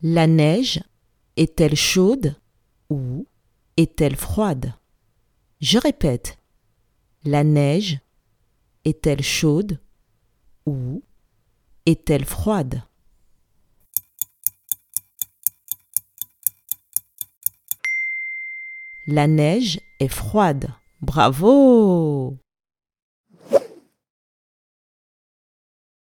La neige est-elle chaude ou est-elle froide? Je répète. La neige est-elle chaude ou est-elle froide? La neige est froide. Bravo